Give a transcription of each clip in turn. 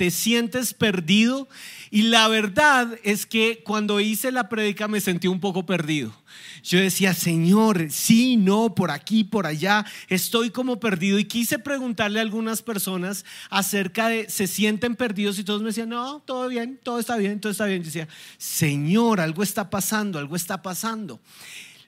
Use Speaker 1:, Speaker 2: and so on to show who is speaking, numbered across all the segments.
Speaker 1: ¿te sientes perdido? Y la verdad es que cuando hice la prédica me sentí un poco perdido. Yo decía, Señor, sí, no, por aquí, por allá, estoy como perdido. Y quise preguntarle a algunas personas acerca de, ¿se sienten perdidos? Y todos me decían, no, todo bien, todo está bien, todo está bien. Yo decía, Señor, algo está pasando, algo está pasando.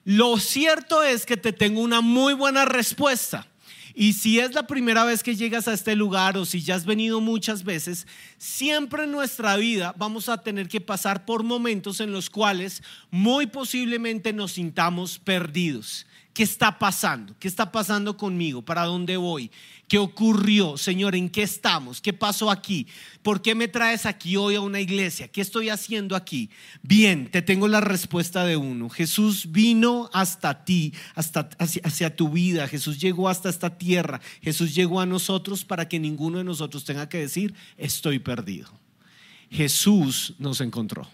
Speaker 1: Lo cierto es que te tengo una muy buena respuesta. Y si es la primera vez que llegas a este lugar o si ya has venido muchas veces, siempre en nuestra vida vamos a tener que pasar por momentos en los cuales muy posiblemente nos sintamos perdidos. ¿Qué está pasando? ¿Qué está pasando conmigo? ¿Para dónde voy? ¿Qué ocurrió? Señor, ¿en qué estamos? ¿Qué pasó aquí? ¿Por qué me traes aquí hoy a una iglesia? ¿Qué estoy haciendo aquí? Bien, te tengo la respuesta de uno. Jesús vino hasta ti, hasta hacia, hacia tu vida. Jesús llegó hasta esta tierra. Jesús llegó a nosotros para que ninguno de nosotros tenga que decir, estoy perdido. Jesús nos encontró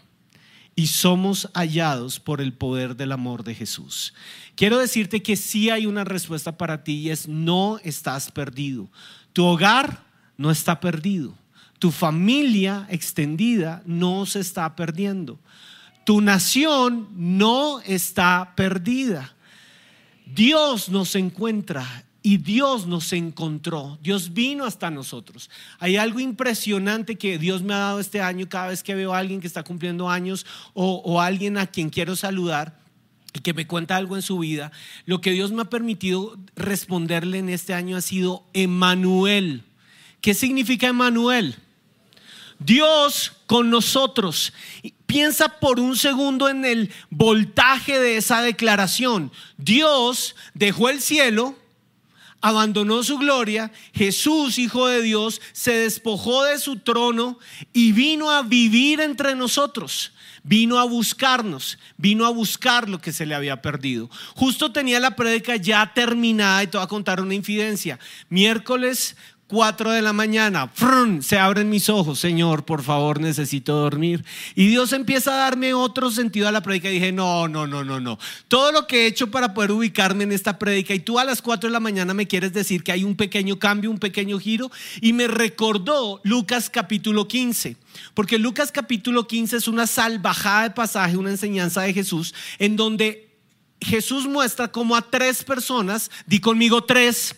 Speaker 1: y somos hallados por el poder del amor de Jesús. Quiero decirte que sí hay una respuesta para ti y es no estás perdido. Tu hogar no está perdido. Tu familia extendida no se está perdiendo. Tu nación no está perdida. Dios nos encuentra y Dios nos encontró, Dios vino hasta nosotros. Hay algo impresionante que Dios me ha dado este año cada vez que veo a alguien que está cumpliendo años o, alguien a quien quiero saludar y que me cuenta algo en su vida. Lo que Dios me ha permitido responderle en este año ha sido Emanuel. ¿Qué significa Emanuel? Dios con nosotros. Piensa por un segundo en el voltaje de esa declaración. Dios dejó el cielo, abandonó su gloria, Jesús, Hijo de Dios, se despojó de su trono y vino a vivir entre nosotros. Vino a buscarnos, vino a buscar lo que se le había perdido. Justo tenía la prédica ya terminada y te voy a contar una infidencia. Miércoles 4 de la mañana, se abren mis ojos, Señor, por favor, necesito dormir. Y Dios empieza a darme otro sentido a la prédica y dije, no, no, no, no, no. Todo lo que he hecho para poder ubicarme en esta prédica y tú a las 4 de la mañana me quieres decir que hay un pequeño cambio, un pequeño giro. Y me recordó Lucas capítulo 15. Porque Lucas capítulo 15 es una salvajada de pasaje, una enseñanza de Jesús, en donde Jesús muestra como a tres personas, di conmigo tres,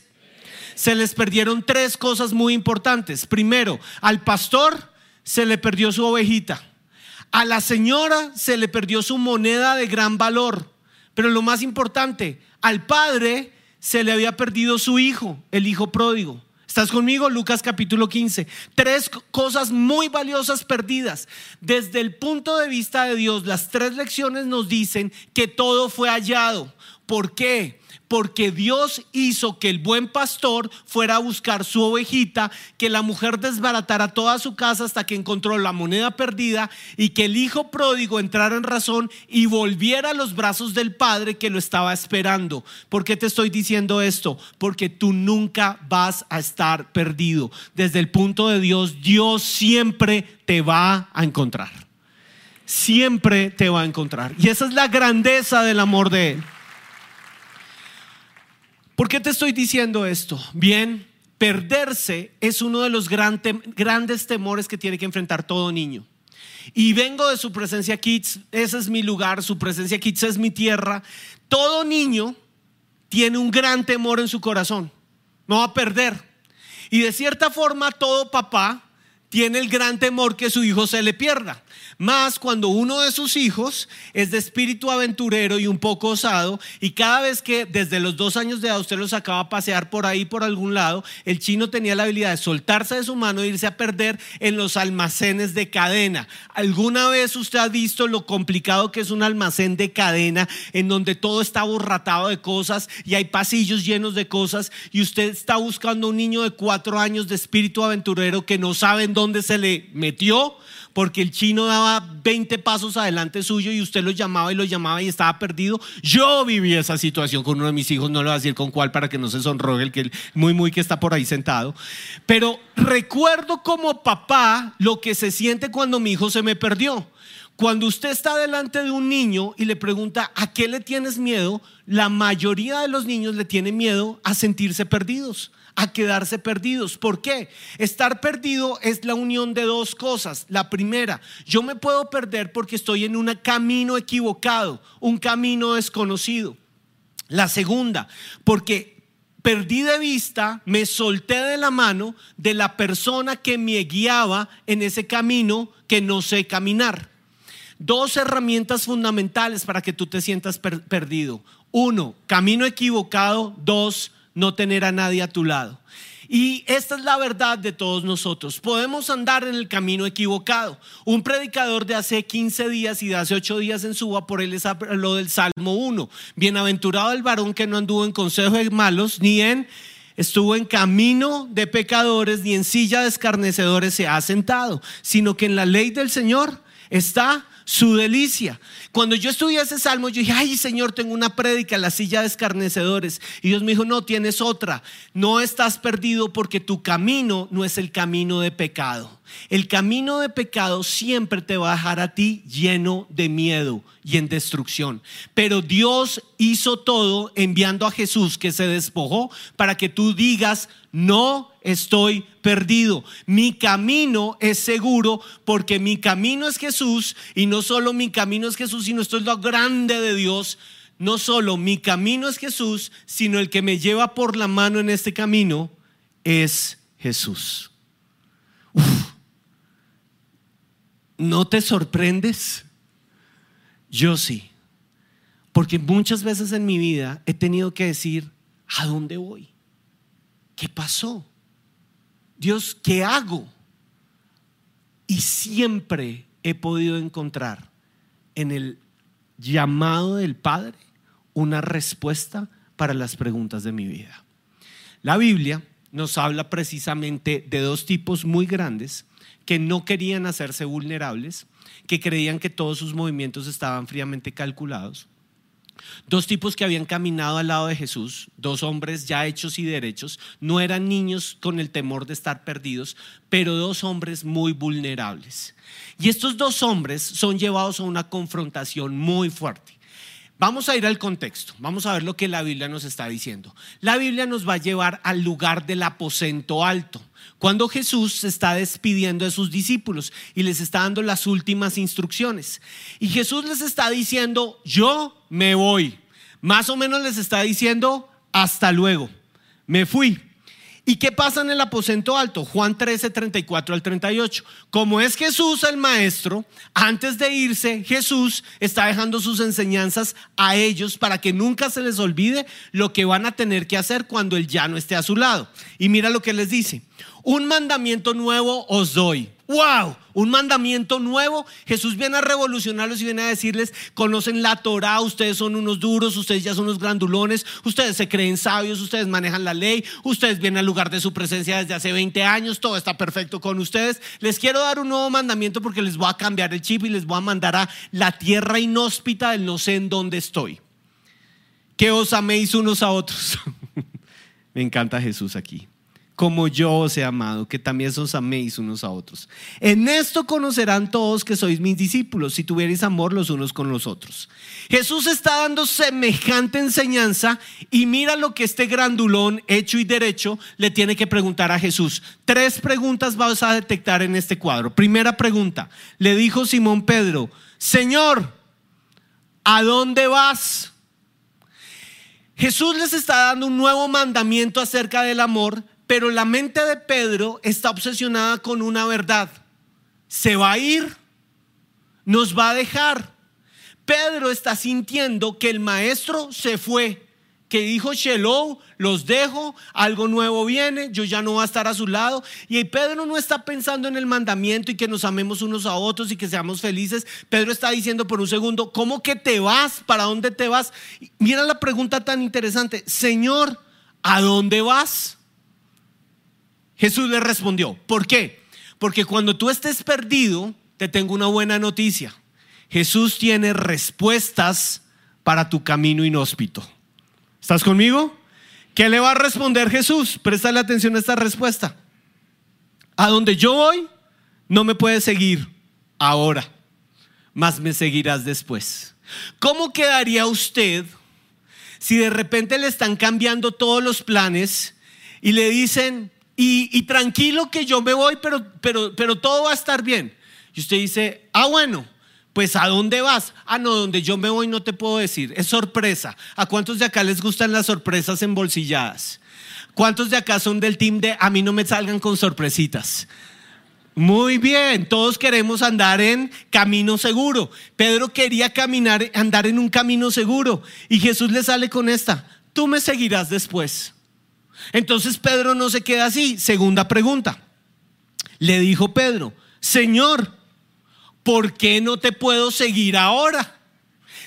Speaker 1: se les perdieron tres cosas muy importantes. Primero, al pastor se le perdió su ovejita. A la señora se le perdió su moneda de gran valor. Pero lo más importante, al padre se le había perdido su hijo, el hijo pródigo. ¿Estás conmigo? Lucas capítulo 15. Tres cosas muy valiosas perdidas. Desde el punto de vista de Dios, las tres lecciones nos dicen que todo fue hallado. ¿Por qué? porque Dios hizo que el buen pastor fuera a buscar su ovejita, que la mujer desbaratara toda su casa hasta que encontró la moneda perdida y que el hijo pródigo entrara en razón y volviera a los brazos del padre que lo estaba esperando. ¿Por qué te estoy diciendo esto? Porque tú nunca vas a estar perdido. Desde el punto de Dios, Dios siempre te va a encontrar. Siempre te va a encontrar. Y esa es la grandeza del amor de Él. ¿Por qué te estoy diciendo esto? Bien, perderse es uno de los grandes temores que tiene que enfrentar todo niño. Y vengo de su presencia Kids, ese es mi lugar, su presencia Kids es mi tierra. Todo niño tiene un gran temor en su corazón, no va a perder. Y de cierta forma todo papá tiene el gran temor que su hijo se le pierda. Más cuando uno de sus hijos es de espíritu aventurero y un poco osado, y cada vez que desde los dos años de edad usted lo sacaba a pasear por ahí, por algún lado, el chino tenía la habilidad de soltarse de su mano e irse a perder en los almacenes de cadena. ¿Alguna vez usted ha visto lo complicado que es un almacén de cadena en donde todo está borratado de cosas y hay pasillos llenos de cosas y usted está buscando un niño de cuatro años de espíritu aventurero que no sabe en dónde se le metió? porque el chino daba 20 pasos adelante suyo y usted lo llamaba y lo llamaba y estaba perdido. Yo viví esa situación con uno de mis hijos, no le voy a decir con cuál para que no se sonrogue el que muy muy que está por ahí sentado, pero recuerdo como papá lo que se siente cuando mi hijo se me perdió. Cuando usted está delante de un niño y le pregunta, ¿a qué le tienes miedo? La mayoría de los niños le tienen miedo a sentirse perdidos, a quedarse perdidos. ¿Por qué? Estar perdido es la unión de dos cosas. La primera, yo me puedo perder porque estoy en un camino equivocado, un camino desconocido. La segunda, porque perdí de vista, me solté de la mano de la persona que me guiaba en ese camino que no sé caminar. Dos herramientas fundamentales para que tú te sientas perdido. Uno, camino equivocado. Dos, no tener a nadie a tu lado. Y esta es la verdad de todos nosotros. Podemos andar en el camino equivocado. Un predicador de hace 15 días y de hace 8 días en Suba, por él es lo del Salmo 1. Bienaventurado el varón que no anduvo en consejo de malos, ni en estuvo en camino de pecadores, ni en silla de escarnecedores se ha sentado, sino que en la ley del Señor está su delicia. Cuando yo estudié ese salmo, yo dije, ay Señor, tengo una prédica en la silla de escarnecedores. Y Dios me dijo, no, tienes otra. No estás perdido porque tu camino no es el camino de pecado. El camino de pecado siempre te va a dejar a ti lleno de miedo y en destrucción. Pero Dios hizo todo enviando a Jesús que se despojó para que tú digas, no estoy perdido. Mi camino es seguro porque mi camino es Jesús y no solo mi camino es Jesús, sino esto es lo grande de Dios. No solo mi camino es Jesús, sino el que me lleva por la mano en este camino es Jesús. ¿No te sorprendes? Yo sí. Porque muchas veces en mi vida he tenido que decir, ¿a dónde voy? ¿Qué pasó? Dios, ¿qué hago? Y siempre he podido encontrar en el llamado del Padre una respuesta para las preguntas de mi vida. La Biblia nos habla precisamente de dos tipos muy grandes que no querían hacerse vulnerables, que creían que todos sus movimientos estaban fríamente calculados. Dos tipos que habían caminado al lado de Jesús, dos hombres ya hechos y derechos, no eran niños con el temor de estar perdidos, pero dos hombres muy vulnerables. Y estos dos hombres son llevados a una confrontación muy fuerte. Vamos a ir al contexto, vamos a ver lo que la Biblia nos está diciendo. La Biblia nos va a llevar al lugar del aposento alto, cuando Jesús se está despidiendo de sus discípulos y les está dando las últimas instrucciones. Y Jesús les está diciendo, yo me voy. Más o menos les está diciendo, hasta luego, me fui. ¿Y qué pasa en el aposento alto? Juan 13, 34 al 38. Como es Jesús el maestro, antes de irse, Jesús está dejando sus enseñanzas a ellos para que nunca se les olvide lo que van a tener que hacer cuando Él ya no esté a su lado. Y mira lo que les dice. Un mandamiento nuevo os doy wow, un mandamiento nuevo. Jesús viene a revolucionarlos y viene a decirles, conocen la Torah, ustedes son unos duros, ustedes ya son unos grandulones, ustedes se creen sabios, ustedes manejan la ley, ustedes vienen al lugar de su presencia desde hace 20 años, todo está perfecto con ustedes. Les quiero dar un nuevo mandamiento porque les voy a cambiar el chip y les voy a mandar a la tierra inhóspita del no sé en dónde estoy. Que os améis unos a otros. Me encanta Jesús aquí como yo os he amado, que también os améis unos a otros. En esto conocerán todos que sois mis discípulos, si tuvierais amor los unos con los otros. Jesús está dando semejante enseñanza y mira lo que este grandulón hecho y derecho le tiene que preguntar a Jesús. Tres preguntas vas a detectar en este cuadro. Primera pregunta, le dijo Simón Pedro, Señor, ¿a dónde vas? Jesús les está dando un nuevo mandamiento acerca del amor pero la mente de Pedro está obsesionada con una verdad. Se va a ir, nos va a dejar. Pedro está sintiendo que el maestro se fue, que dijo Shelou, los dejo, algo nuevo viene, yo ya no voy a estar a su lado. Y Pedro no está pensando en el mandamiento y que nos amemos unos a otros y que seamos felices. Pedro está diciendo por un segundo, ¿cómo que te vas? ¿Para dónde te vas? Mira la pregunta tan interesante, Señor, ¿a dónde vas? Jesús le respondió, ¿por qué? Porque cuando tú estés perdido, te tengo una buena noticia. Jesús tiene respuestas para tu camino inhóspito. ¿Estás conmigo? ¿Qué le va a responder Jesús? Préstale atención a esta respuesta. A donde yo voy, no me puedes seguir ahora, más me seguirás después. ¿Cómo quedaría usted si de repente le están cambiando todos los planes y le dicen, y, tranquilo que yo me voy, pero, pero, pero todo va a estar bien. Y usted dice, ah, bueno, pues ¿a dónde vas? Ah, no, donde yo me voy no te puedo decir. Es sorpresa. ¿A cuántos de acá les gustan las sorpresas embolsilladas? ¿Cuántos de acá son del team de a mí no me salgan con sorpresitas? Muy bien, todos queremos andar en camino seguro. Pedro quería caminar, andar en un camino seguro. Y Jesús le sale con esta, tú me seguirás después. Entonces Pedro no se queda así. Segunda pregunta. Le dijo Pedro, Señor, ¿por qué no te puedo seguir ahora?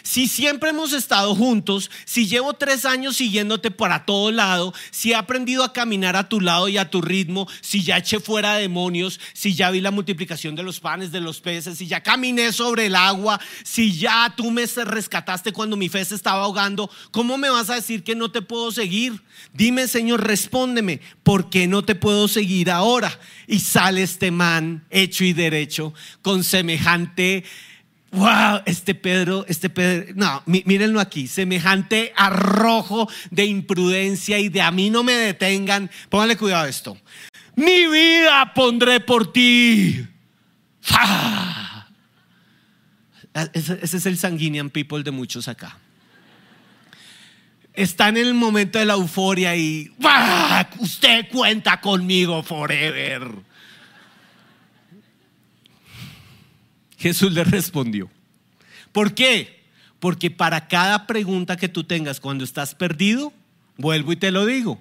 Speaker 1: Si siempre hemos estado juntos, si llevo tres años siguiéndote para todo lado, si he aprendido a caminar a tu lado y a tu ritmo, si ya eché fuera demonios, si ya vi la multiplicación de los panes, de los peces, si ya caminé sobre el agua, si ya tú me rescataste cuando mi fe se estaba ahogando, ¿cómo me vas a decir que no te puedo seguir? Dime, Señor, respóndeme, ¿por qué no te puedo seguir ahora? Y sale este man hecho y derecho con semejante wow, este Pedro, este Pedro, no, mírenlo aquí, semejante arrojo de imprudencia y de a mí no me detengan. Póngale cuidado a esto. Mi vida pondré por ti. Ese, es el sanguinian people de muchos acá. Están en el momento de la euforia y usted cuenta conmigo forever. Jesús le respondió. ¿Por qué? Porque para cada pregunta que tú tengas cuando estás perdido, vuelvo y te lo digo,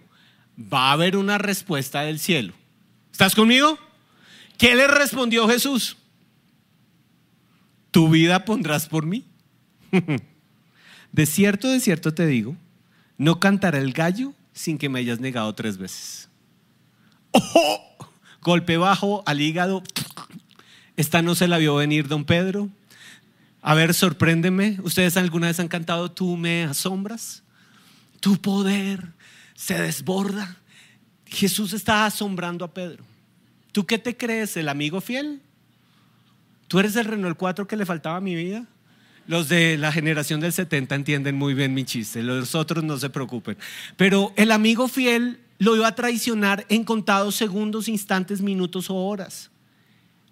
Speaker 1: va a haber una respuesta del cielo. ¿Estás conmigo? ¿Qué le respondió Jesús? Tu vida pondrás por mí. de cierto, de cierto te digo, no cantará el gallo sin que me hayas negado tres veces. ¡Oh! Golpe bajo al hígado, esta no se la vio venir don Pedro. A ver, sorpréndeme. ¿Ustedes alguna vez han cantado Tú me asombras? Tu poder se desborda. Jesús está asombrando a Pedro. ¿Tú qué te crees, el amigo fiel? ¿Tú eres el Renault 4 que le faltaba a mi vida? Los de la generación del 70 entienden muy bien mi chiste, los otros no se preocupen. Pero el amigo fiel lo iba a traicionar en contados segundos, instantes, minutos o horas.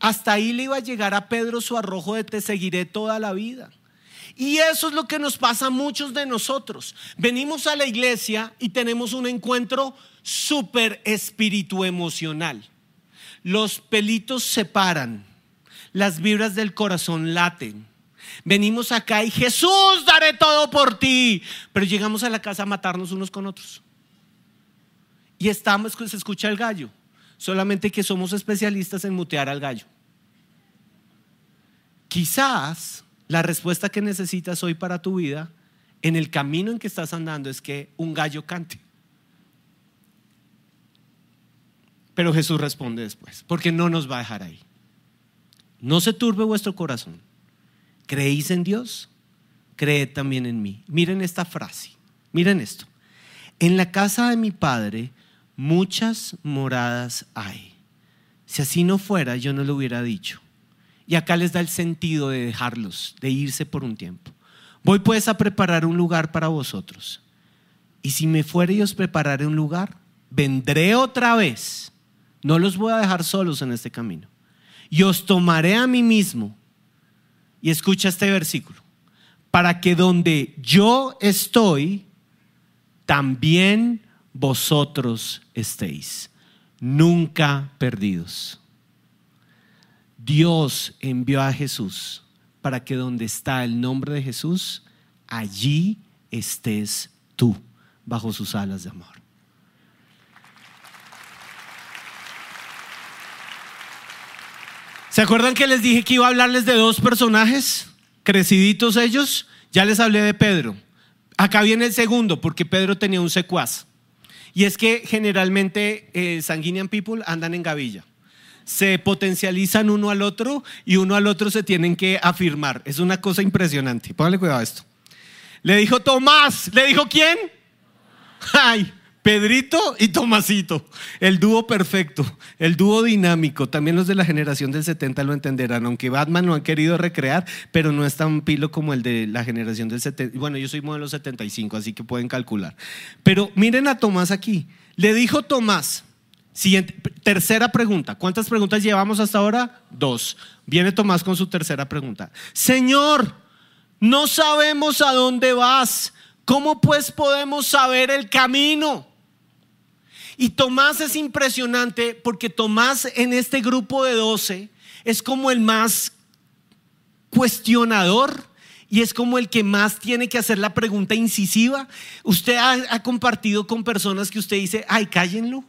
Speaker 1: Hasta ahí le iba a llegar a Pedro su arrojo de te seguiré toda la vida. Y eso es lo que nos pasa a muchos de nosotros. Venimos a la iglesia y tenemos un encuentro súper espíritu emocional. Los pelitos se paran, las vibras del corazón laten. Venimos acá y Jesús, daré todo por ti. Pero llegamos a la casa a matarnos unos con otros. Y estamos, se escucha el gallo solamente que somos especialistas en mutear al gallo. Quizás la respuesta que necesitas hoy para tu vida, en el camino en que estás andando, es que un gallo cante. Pero Jesús responde después, porque no nos va a dejar ahí. No se turbe vuestro corazón. ¿Creéis en Dios? Creed también en mí. Miren esta frase, miren esto. En la casa de mi Padre muchas moradas hay. Si así no fuera, yo no lo hubiera dicho. Y acá les da el sentido de dejarlos, de irse por un tiempo. Voy pues a preparar un lugar para vosotros. Y si me fuere y os prepararé un lugar, vendré otra vez. No los voy a dejar solos en este camino. Y os tomaré a mí mismo. Y escucha este versículo. Para que donde yo estoy, también vosotros estéis, nunca perdidos. Dios envió a Jesús para que donde está el nombre de Jesús, allí estés tú, bajo sus alas de amor. ¿Se acuerdan que les dije que iba a hablarles de dos personajes? Creciditos ellos. Ya les hablé de Pedro. Acá viene el segundo, porque Pedro tenía un secuaz. Y es que generalmente eh, Sanguinian People andan en gavilla. Se potencializan uno al otro y uno al otro se tienen que afirmar. Es una cosa impresionante. Póngale cuidado a esto. Le dijo Tomás. ¿Le dijo quién? Ay, Pedrito y Tomasito, el dúo perfecto, el dúo dinámico. También los de la generación del 70 lo entenderán, aunque Batman lo han querido recrear, pero no es tan pilo como el de la generación del 70. Bueno, yo soy modelo 75, así que pueden calcular. Pero miren a Tomás aquí. Le dijo Tomás, siguiente, tercera pregunta. ¿Cuántas preguntas llevamos hasta ahora? Dos. Viene Tomás con su tercera pregunta. Señor, no sabemos a dónde vas. ¿Cómo pues podemos saber el camino? Y Tomás es impresionante porque Tomás en este grupo de doce es como el más cuestionador y es como el que más tiene que hacer la pregunta incisiva. Usted ha, compartido con personas que usted dice, ay, cállenlo.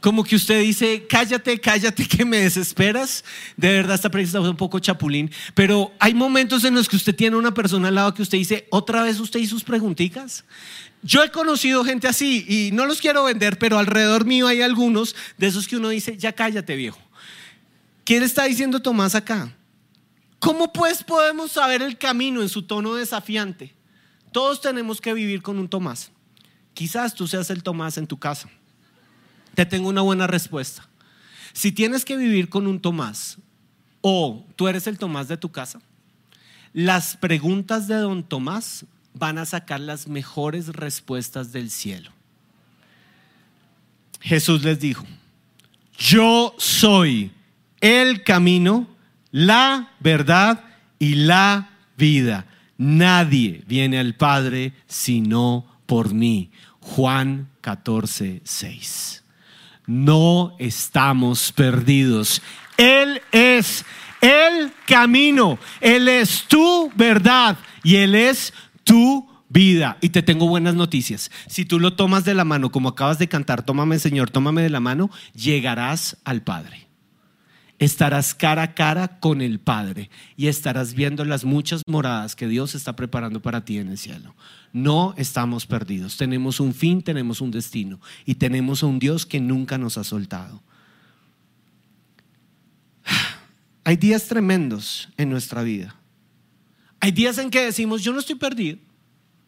Speaker 1: Como que usted dice, cállate, cállate, que me desesperas. De verdad, esta pregunta es un poco chapulín. Pero hay momentos en los que usted tiene una persona al lado que usted dice, otra vez usted y sus preguntitas. Yo he conocido gente así y no los quiero vender, pero alrededor mío hay algunos de esos que uno dice, ya cállate, viejo. ¿Quién está diciendo Tomás acá? ¿Cómo pues podemos saber el camino en su tono desafiante? Todos tenemos que vivir con un Tomás. Quizás tú seas el Tomás en tu casa. Te tengo una buena respuesta. Si tienes que vivir con un Tomás o tú eres el Tomás de tu casa, las preguntas de don Tomás van a sacar las mejores respuestas del cielo. Jesús les dijo, yo soy el camino, la verdad y la vida. Nadie viene al Padre sino por mí. Juan 14, 6. No estamos perdidos. Él es el camino. Él es tu verdad y Él es tu vida. Y te tengo buenas noticias. Si tú lo tomas de la mano, como acabas de cantar, tómame Señor, tómame de la mano, llegarás al Padre estarás cara a cara con el Padre y estarás viendo las muchas moradas que Dios está preparando para ti en el cielo. No estamos perdidos, tenemos un fin, tenemos un destino y tenemos a un Dios que nunca nos ha soltado. Hay días tremendos en nuestra vida. Hay días en que decimos, yo no estoy perdido,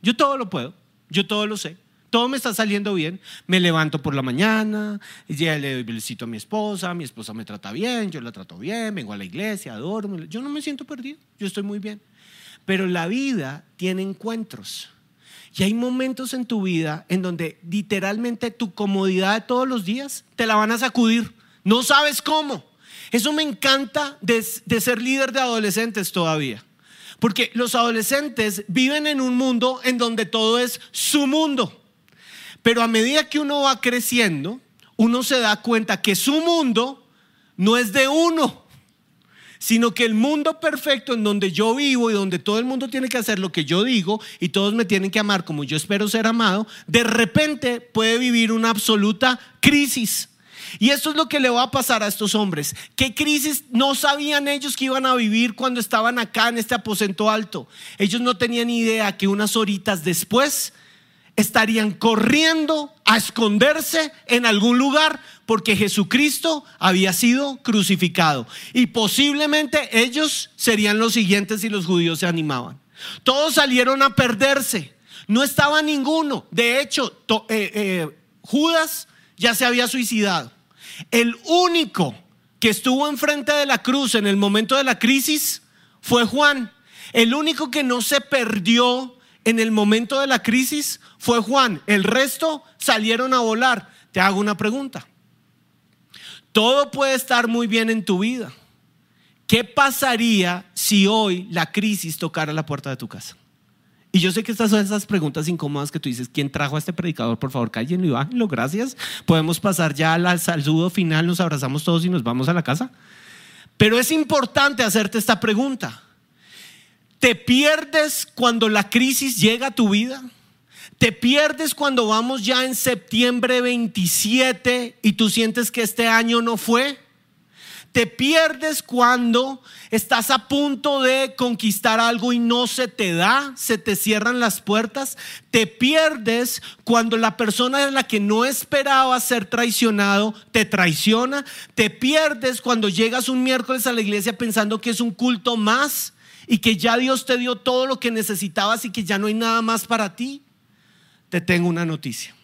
Speaker 1: yo todo lo puedo, yo todo lo sé todo me está saliendo bien. Me levanto por la mañana, ya le doy besito a mi esposa, mi esposa me trata bien, yo la trato bien, vengo a la iglesia, adoro. Yo no me siento perdido, yo estoy muy bien. Pero la vida tiene encuentros. Y hay momentos en tu vida en donde literalmente tu comodidad de todos los días te la van a sacudir. No sabes cómo. Eso me encanta de, de ser líder de adolescentes todavía. Porque los adolescentes viven en un mundo en donde todo es su mundo. Pero a medida que uno va creciendo, uno se da cuenta que su mundo no es de uno, sino que el mundo perfecto en donde yo vivo y donde todo el mundo tiene que hacer lo que yo digo y todos me tienen que amar como yo espero ser amado, de repente puede vivir una absoluta crisis. Y esto es lo que le va a pasar a estos hombres. ¿Qué crisis no sabían ellos que iban a vivir cuando estaban acá en este aposento alto? Ellos no tenían idea que unas horitas después estarían corriendo a esconderse en algún lugar porque Jesucristo había sido crucificado. Y posiblemente ellos serían los siguientes si los judíos se animaban. Todos salieron a perderse. No estaba ninguno. De hecho, eh, eh, Judas ya se había suicidado. El único que estuvo enfrente de la cruz en el momento de la crisis fue Juan. El único que no se perdió en el momento de la crisis fue Juan. El resto salieron a volar. Te hago una pregunta. Todo puede estar muy bien en tu vida. ¿Qué pasaría si hoy la crisis tocara la puerta de tu casa? Y yo sé que estas son esas preguntas incómodas que tú dices, ¿quién trajo a este predicador? Por favor, cállenlo y bájenlo, gracias. Podemos pasar ya al saludo final, nos abrazamos todos y nos vamos a la casa. Pero es importante hacerte esta pregunta. ¿Te pierdes cuando la crisis llega a tu vida? ¿Te pierdes cuando vamos ya en septiembre 27 y tú sientes que este año no fue? ¿Te pierdes cuando estás a punto de conquistar algo y no se te da? ¿Se te cierran las puertas? ¿Te pierdes cuando la persona en la que no esperaba ser traicionado te traiciona? ¿Te pierdes cuando llegas un miércoles a la iglesia pensando que es un culto más? y que ya Dios te dio todo lo que necesitabas y que ya no hay nada más para ti, te tengo una noticia.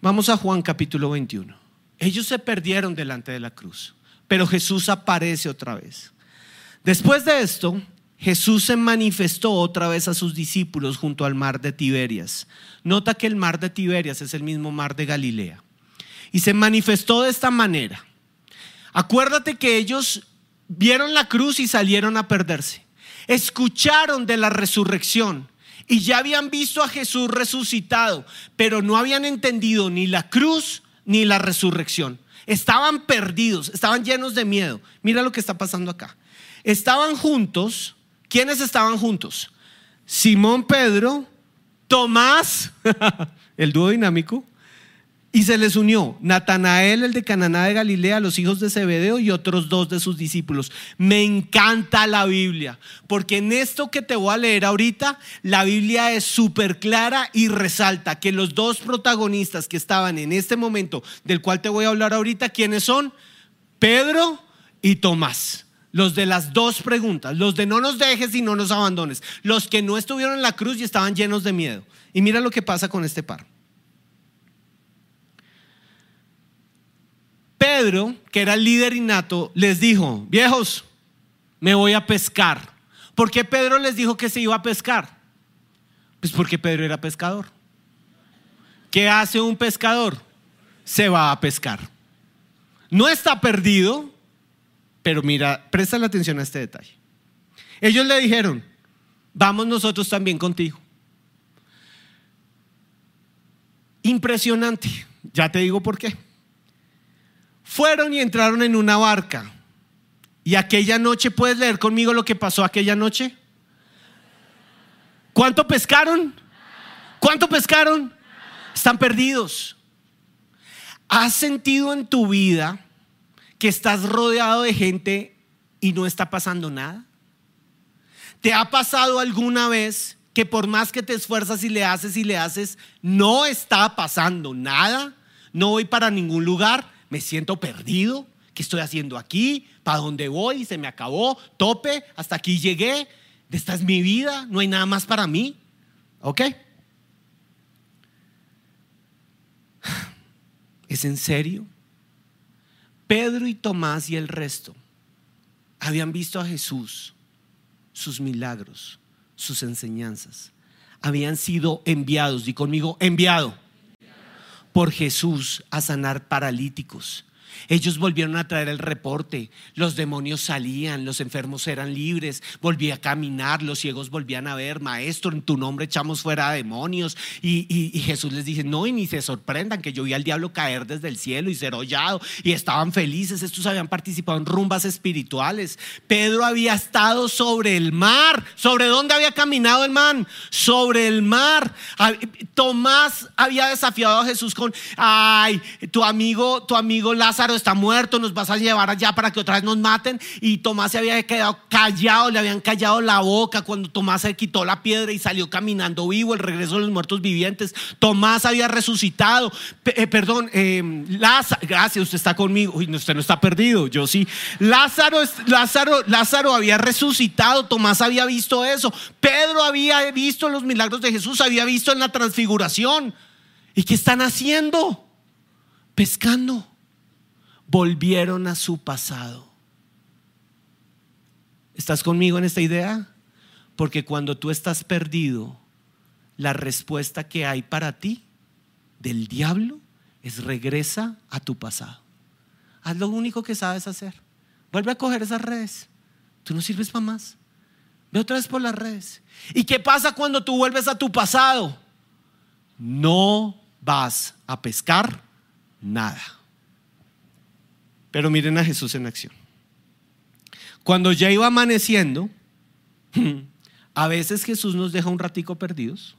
Speaker 1: Vamos a Juan capítulo 21. Ellos se perdieron delante de la cruz, pero Jesús aparece otra vez. Después de esto, Jesús se manifestó otra vez a sus discípulos junto al mar de Tiberias. Nota que el mar de Tiberias es el mismo mar de Galilea. Y se manifestó de esta manera. Acuérdate que ellos vieron la cruz y salieron a perderse. Escucharon de la resurrección y ya habían visto a Jesús resucitado, pero no habían entendido ni la cruz ni la resurrección. Estaban perdidos, estaban llenos de miedo. Mira lo que está pasando acá. Estaban juntos ¿Quiénes estaban juntos? Simón Pedro, Tomás, el dúo dinámico, y se les unió Natanael, el de Cananá de Galilea, los hijos de Zebedeo y otros dos de sus discípulos. Me encanta la Biblia, porque en esto que te voy a leer ahorita, la Biblia es súper clara y resalta que los dos protagonistas que estaban en este momento, del cual te voy a hablar ahorita, ¿quiénes son? Pedro y Tomás. Los de las dos preguntas, los de no nos dejes y no nos abandones, los que no estuvieron en la cruz y estaban llenos de miedo. Y mira lo que pasa con este par. Pedro, que era el líder innato, les dijo, viejos, me voy a pescar. ¿Por qué Pedro les dijo que se iba a pescar? Pues porque Pedro era pescador. ¿Qué hace un pescador? Se va a pescar. No está perdido, pero mira, presta la atención a este detalle. Ellos le dijeron, vamos nosotros también contigo. Impresionante, ya te digo por qué. Fueron y entraron en una barca. Y aquella noche, ¿puedes leer conmigo lo que pasó aquella noche? ¿Cuánto pescaron? ¿Cuánto pescaron? Están perdidos. ¿Has sentido en tu vida que estás rodeado de gente y no está pasando nada? ¿Te ha pasado alguna vez que por más que te esfuerzas y le haces y le haces, no está pasando nada? No voy para ningún lugar, me siento perdido. ¿Qué estoy haciendo aquí? ¿Para dónde voy? Se me acabó, tope, hasta aquí llegué. Esta es mi vida, no hay nada más para mí. ¿Ok? ¿Es en serio? Pedro y Tomás y el resto habían visto a Jesús, sus milagros, sus enseñanzas. Habían sido enviados, di conmigo, enviado por Jesús a sanar paralíticos, ellos volvieron a traer el reporte. Los demonios salían, los enfermos eran libres, volvía a caminar, los ciegos volvían a ver, maestro, en tu nombre echamos fuera demonios. Y, Jesús les dice, no, y ni se sorprendan que yo vi al diablo caer desde el cielo y ser hollado. Y estaban felices, estos habían participado en rumbas espirituales. Pedro había estado sobre el mar. ¿Sobre dónde había caminado el man? Sobre el mar. Tomás había desafiado a Jesús con, ay, tu amigo, tu amigo Lázaro está muerto, nos vas a llevar allá para que otra vez nos maten. Y Tomás se había quedado callado, le habían callado la boca cuando Tomás se quitó la piedra y salió caminando vivo, el regreso de los muertos vivientes. Tomás había resucitado. Eh, perdón, eh, Lázaro, gracias, usted está conmigo. Uy, usted no está perdido, yo sí. Lázaro, Lázaro, Lázaro había resucitado, Tomás había visto eso. Pedro había visto los milagros de Jesús, había visto en la transfiguración. ¿Y qué están haciendo? Pescando volvieron a su pasado. ¿Estás conmigo en esta idea? Porque cuando tú estás perdido, la respuesta que hay para ti del diablo es regresa a tu pasado. Haz lo único que sabes hacer. Vuelve a coger esas redes. Tú no sirves para más. Ve otra vez por las redes. ¿Y qué pasa cuando tú vuelves a tu pasado? No vas a pescar nada. Pero miren a Jesús en acción. Cuando ya iba amaneciendo, a veces Jesús nos deja un ratico perdidos,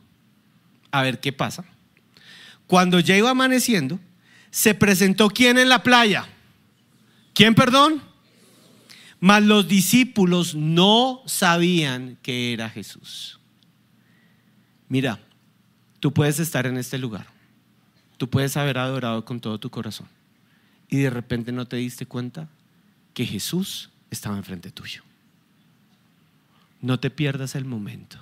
Speaker 1: a ver qué pasa. Cuando ya iba amaneciendo, se presentó quién en la playa? ¿Quién, perdón? Mas los discípulos no sabían que era Jesús. Mira, tú puedes estar en este lugar. Tú puedes haber adorado con todo tu corazón y de repente no te diste cuenta que Jesús estaba enfrente tuyo. No te pierdas el momento.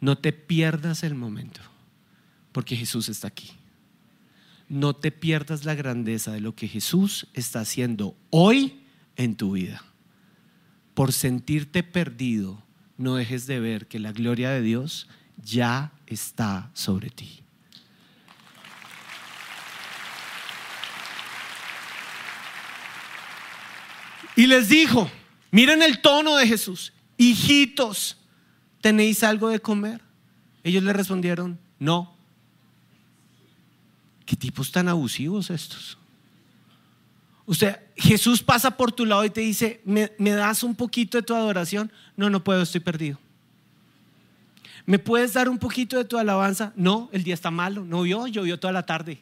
Speaker 1: No te pierdas el momento, porque Jesús está aquí. No te pierdas la grandeza de lo que Jesús está haciendo hoy en tu vida. por sentirte perdido, no dejes de ver que la gloria de Dios ya está sobre ti. Y les dijo, miren el tono de Jesús, hijitos, ¿tenéis algo de comer? Ellos le respondieron, no. ¿Qué tipos tan abusivos estos? Usted, Jesús pasa por tu lado y te dice, ¿me, ¿me, das un poquito de tu adoración? No, no puedo, estoy perdido. ¿Me puedes dar un poquito de tu alabanza? No, el día está malo, no vio, llovió toda la tarde.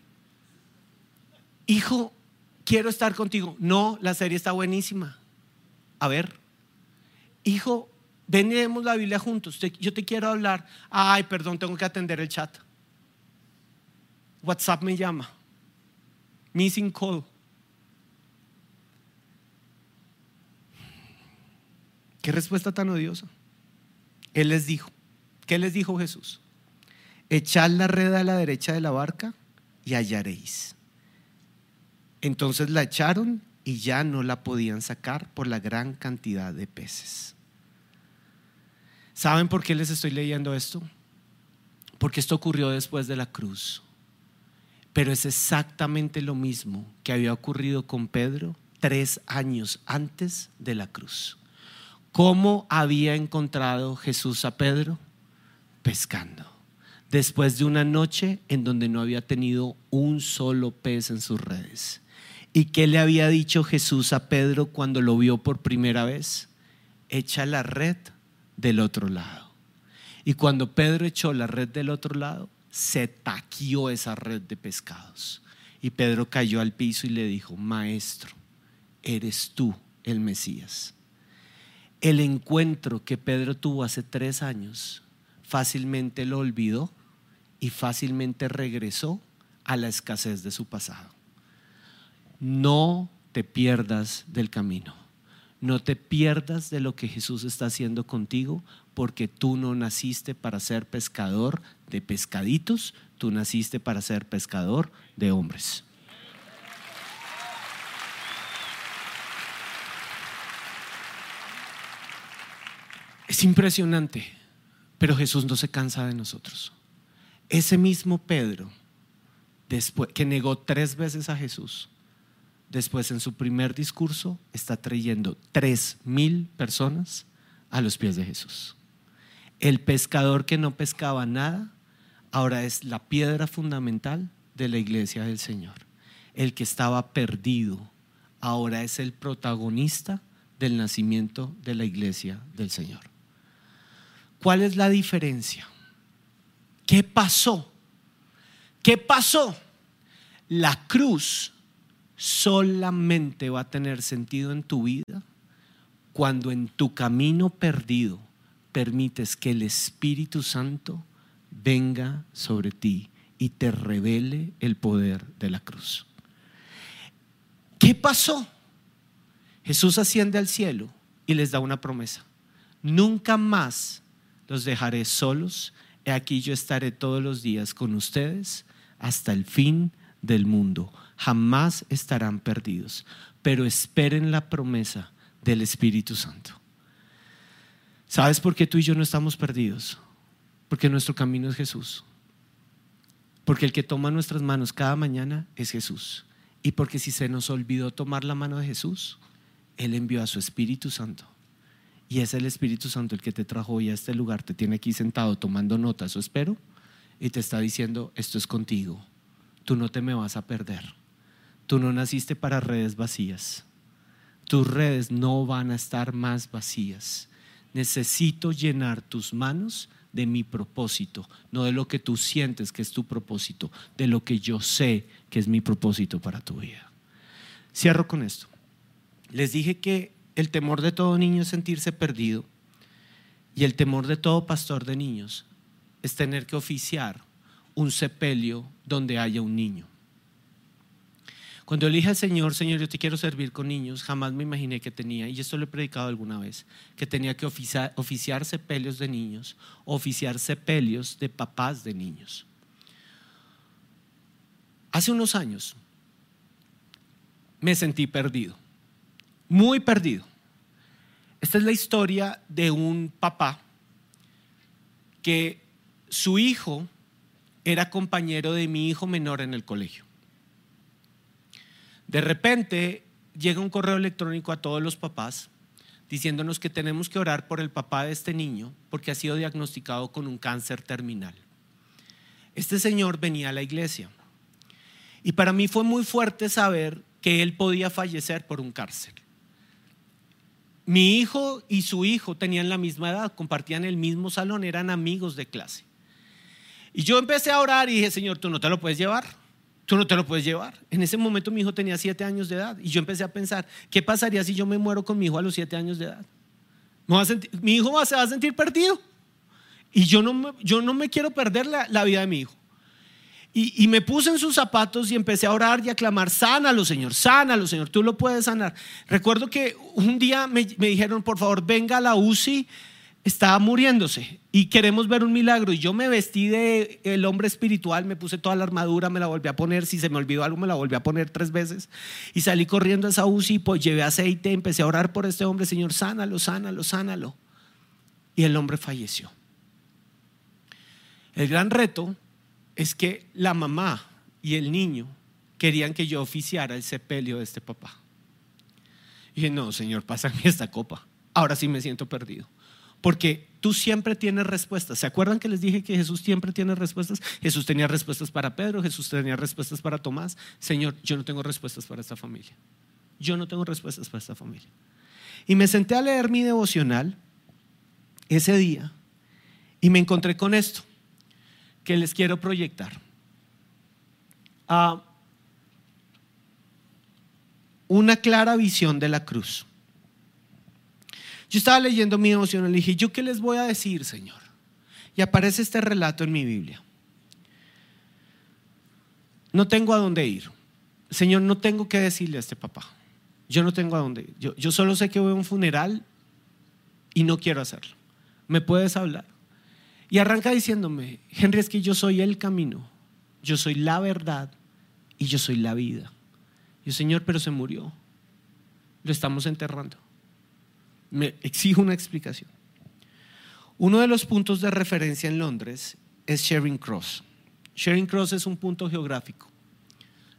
Speaker 1: Hijo, quiero estar contigo. No, la serie está buenísima. A ver, hijo, ven la Biblia juntos. Yo te quiero hablar. Ay, perdón, tengo que atender el chat. WhatsApp me llama. Missing call. Qué respuesta tan odiosa. Él les dijo, ¿qué les dijo Jesús? Echad la red a la derecha de la barca y hallaréis. Entonces la echaron y ya no la podían sacar por la gran cantidad de peces. ¿Saben por qué les estoy leyendo esto? Porque esto ocurrió después de la cruz. Pero es exactamente lo mismo que había ocurrido con Pedro tres años antes de la cruz. ¿Cómo había encontrado Jesús a Pedro? Pescando. Después de una noche en donde no había tenido un solo pez en sus redes. ¿Y qué le había dicho Jesús a Pedro cuando lo vio por primera vez? Echa la red del otro lado. Y cuando Pedro echó la red del otro lado, se taquió esa red de pescados. Y Pedro cayó al piso y le dijo, Maestro, eres tú el Mesías el encuentro que Pedro tuvo hace tres años fácilmente lo olvidó y fácilmente regresó a la escasez de su pasado. No te pierdas del camino. No te pierdas de lo que Jesús está haciendo contigo porque tú no naciste para ser pescador de pescaditos, tú naciste para ser pescador de hombres. Es impresionante, pero Jesús no se cansa de nosotros. Ese mismo Pedro, después, que negó tres veces a Jesús, después en su primer discurso está trayendo tres mil personas a los pies de Jesús. El pescador que no pescaba nada, ahora es la piedra fundamental de la iglesia del Señor. El que estaba perdido, ahora es el protagonista del nacimiento de la iglesia del Señor. ¿Cuál es la diferencia? ¿Qué pasó? ¿Qué pasó? La cruz solamente va a tener sentido en tu vida cuando en tu camino perdido permites que el Espíritu Santo venga sobre ti y te revele el poder de la cruz. ¿Qué pasó? Jesús asciende al cielo y les da una promesa. Nunca más los dejaré solos, y aquí yo estaré todos los días con ustedes hasta el fin del mundo. Jamás estarán perdidos, pero esperen la promesa del Espíritu Santo. ¿Sabes por qué tú y yo no estamos perdidos? Porque nuestro camino es Jesús. Porque el que toma nuestras manos cada mañana es Jesús. Y porque si se nos olvidó tomar la mano de Jesús, Él envió a su Espíritu Santo y es el Espíritu Santo el que te trajo hoy a este lugar, te tiene aquí sentado tomando notas, eso espero, y te está diciendo, esto es contigo, tú no te me vas a perder, tú no naciste para redes vacías, tus redes no van a estar más vacías, necesito llenar tus manos de mi propósito, no de lo que tú sientes que es tu propósito, de lo que yo sé que es mi propósito para tu vida. Cierro con esto. Les dije que el temor de todo niño es sentirse perdido y el temor de todo pastor de niños es tener que oficiar un sepelio donde haya un niño. Cuando elige al Señor, Señor, yo te quiero servir con niños, jamás me imaginé que tenía, y esto lo he predicado alguna vez, que tenía que oficiar, oficiar sepelios de niños, oficiar sepelios de papás de niños. Hace unos años me sentí perdido muy perdido. Esta es la historia de un papá que su hijo era compañero de mi hijo menor en el colegio. De repente llega un correo electrónico a todos los papás diciéndonos que tenemos que orar por el papá de este niño porque ha sido diagnosticado con un cáncer terminal. Este señor venía a la iglesia y para mí fue muy fuerte saber que él podía fallecer por un cáncer. Mi hijo y su hijo tenían la misma edad, compartían el mismo salón, eran amigos de clase. Y yo empecé a orar y dije, Señor, tú no te lo puedes llevar. Tú no te lo puedes llevar. En ese momento mi hijo tenía siete años de edad y yo empecé a pensar, ¿qué pasaría si yo me muero con mi hijo a los siete años de edad? mi hijo se va a sentir perdido. Y yo no me, yo no me quiero perder la, vida de mi hijo. Y, me puse en sus zapatos y empecé a orar y a clamar, sánalo, Señor, sánalo, Señor, tú lo puedes sanar. Recuerdo que un día me, me dijeron, por favor, venga a la UCI estaba muriéndose y queremos ver un milagro. Y yo me vestí de el hombre espiritual, me puse toda la armadura, me la volví a poner. Si se me olvidó algo, me la volví a poner tres veces. Y salí corriendo a esa UCI, pues llevé aceite, empecé a orar por este hombre, Señor, sánalo, sánalo, sánalo. Y el hombre falleció. El gran reto es que la mamá y el niño querían que yo oficiara el sepelio de este papá. Y dije, no, Señor, pásame esta copa. Ahora sí me siento perdido. Porque tú siempre tienes respuestas. ¿Se acuerdan que les dije que Jesús siempre tiene respuestas? Jesús tenía respuestas para Pedro, Jesús tenía respuestas para Tomás. Señor, yo no tengo respuestas para esta familia. Yo no tengo respuestas para esta familia. Y me senté a leer mi devocional ese día y me encontré con esto que les quiero proyectar. Ah, una clara visión de la cruz. Yo estaba leyendo mi emoción y le dije, ¿yo qué les voy a decir, Señor? Y aparece este relato en mi Biblia. No tengo a dónde ir. Señor, no tengo que decirle a este papá. Yo no tengo a dónde ir. Yo, yo solo sé que voy a un funeral y no quiero hacerlo. ¿Me puedes hablar? Y arranca diciéndome, Henry, es que yo soy el camino, yo soy la verdad y yo soy la vida. Yo, Señor, pero se murió. Lo estamos enterrando me exijo una explicación. Uno de los puntos de referencia en Londres es Charing Cross. Charing Cross es un punto geográfico.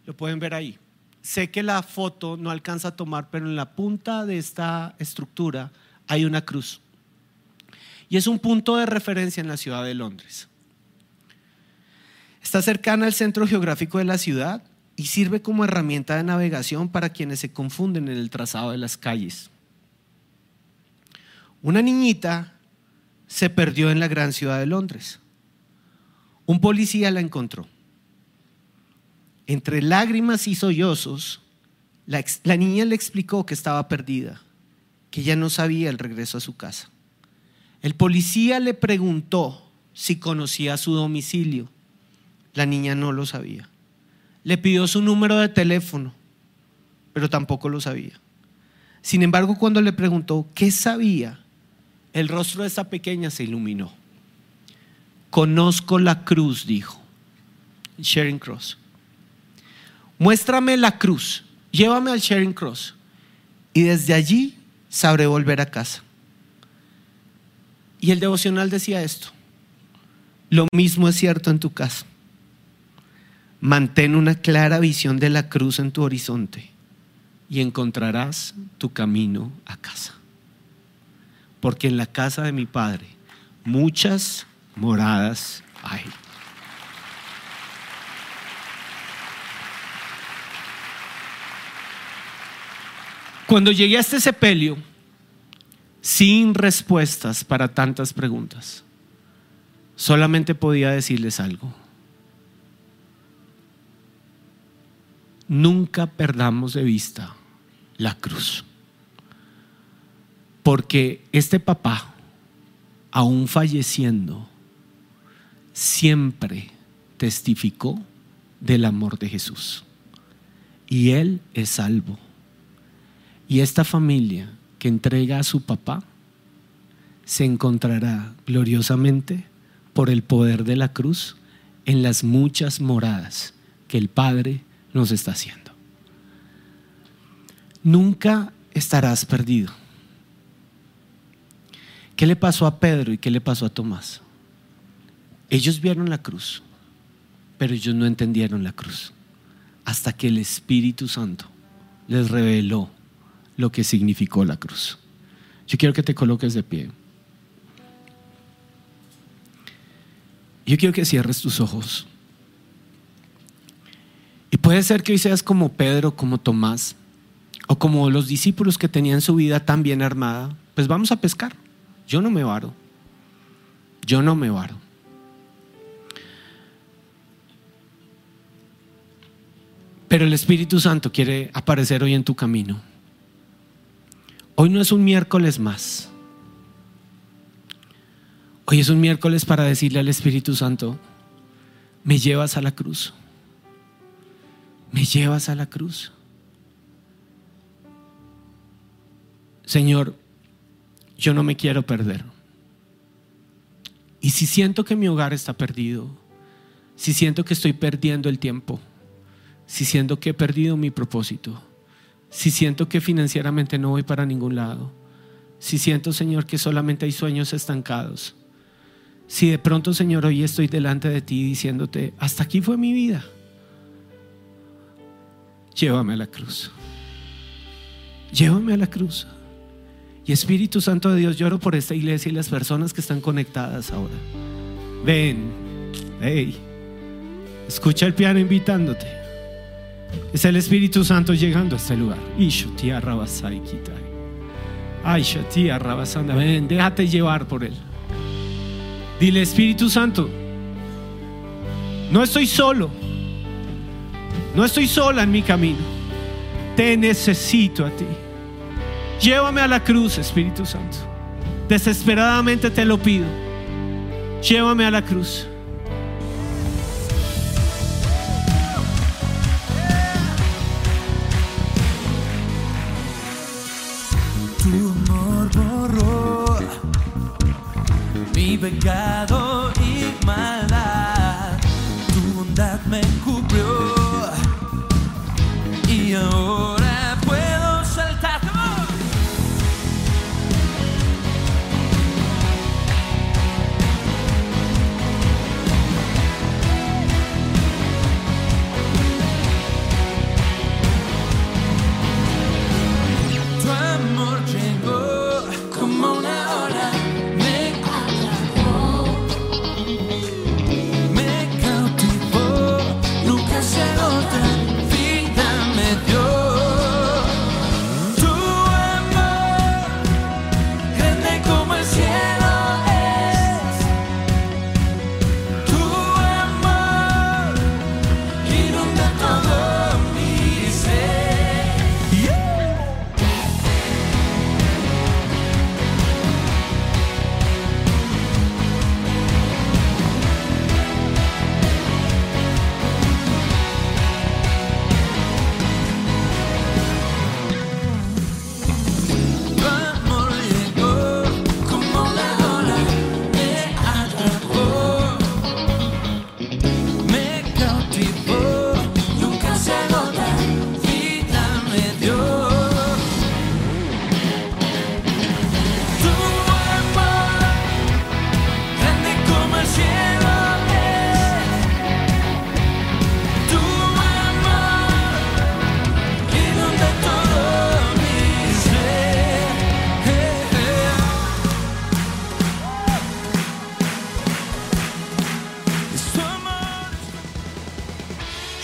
Speaker 1: Lo pueden ver ahí. Sé que la foto no alcanza a tomar, pero en la punta de esta estructura hay una cruz. Y es un punto de referencia en la ciudad de Londres. Está cercana al centro geográfico de la ciudad y sirve como herramienta de navegación para quienes se confunden en el trazado de las calles. Una niñita se perdió en la gran ciudad de Londres. Un policía la encontró. Entre lágrimas y sollozos, la, niña le explicó que estaba perdida, que ya no sabía el regreso a su casa. El policía le preguntó si conocía su domicilio. La niña no lo sabía. Le pidió su número de teléfono, pero tampoco lo sabía. Sin embargo, cuando le preguntó qué sabía, el rostro de esa pequeña se iluminó. Conozco la cruz, dijo. Sharing Cross. Muéstrame la cruz. Llévame al Sharing Cross. Y desde allí sabré volver a casa. Y el devocional decía esto. Lo mismo es cierto en tu caso. Mantén una clara visión de la cruz en tu horizonte y encontrarás tu camino a casa porque en la casa de mi Padre muchas moradas hay. Cuando llegué a este sepelio, sin respuestas para tantas preguntas, solamente podía decirles algo. Nunca perdamos de vista la cruz. Porque este papá, aún falleciendo, siempre testificó del amor de Jesús. Y él es salvo. Y esta familia que entrega a su papá se encontrará gloriosamente por el poder de la cruz en las muchas moradas que el Padre nos está haciendo. Nunca estarás perdido ¿Qué le pasó a Pedro y qué le pasó a Tomás? Ellos vieron la cruz, pero ellos no entendieron la cruz hasta que el Espíritu Santo les reveló lo que significó la cruz. Yo quiero que te coloques de pie. Yo quiero que cierres tus ojos. Y puede ser que hoy seas como Pedro, como Tomás, o como los discípulos que tenían su vida tan bien armada. Pues vamos a pescar. Yo no me varo. Yo no me varo. Pero el Espíritu Santo quiere aparecer hoy en tu camino. Hoy no es un miércoles más. Hoy es un miércoles para decirle al Espíritu Santo, me llevas a la cruz. Me llevas a la cruz. Señor, yo no me quiero perder. Y si siento que mi hogar está perdido, si siento que estoy perdiendo el tiempo, si siento que he perdido mi propósito, si siento que financieramente no voy para ningún lado, si siento, Señor, que solamente hay sueños estancados, si de pronto, Señor, hoy estoy delante de ti diciéndote, hasta aquí fue mi vida, llévame a la cruz, llévame a la cruz. Y Espíritu Santo de Dios, lloro por esta iglesia y las personas que están conectadas ahora. Ven, escucha el piano invitándote. Es el Espíritu Santo llegando a este lugar. Ven, déjate llevar por él. Dile, Espíritu Santo, no estoy solo. No estoy sola en mi camino. Te necesito a ti. Llévame a la cruz, Espíritu Santo. Desesperadamente te lo pido. Llévame a la cruz.
Speaker 2: Tu amor borró mi pecado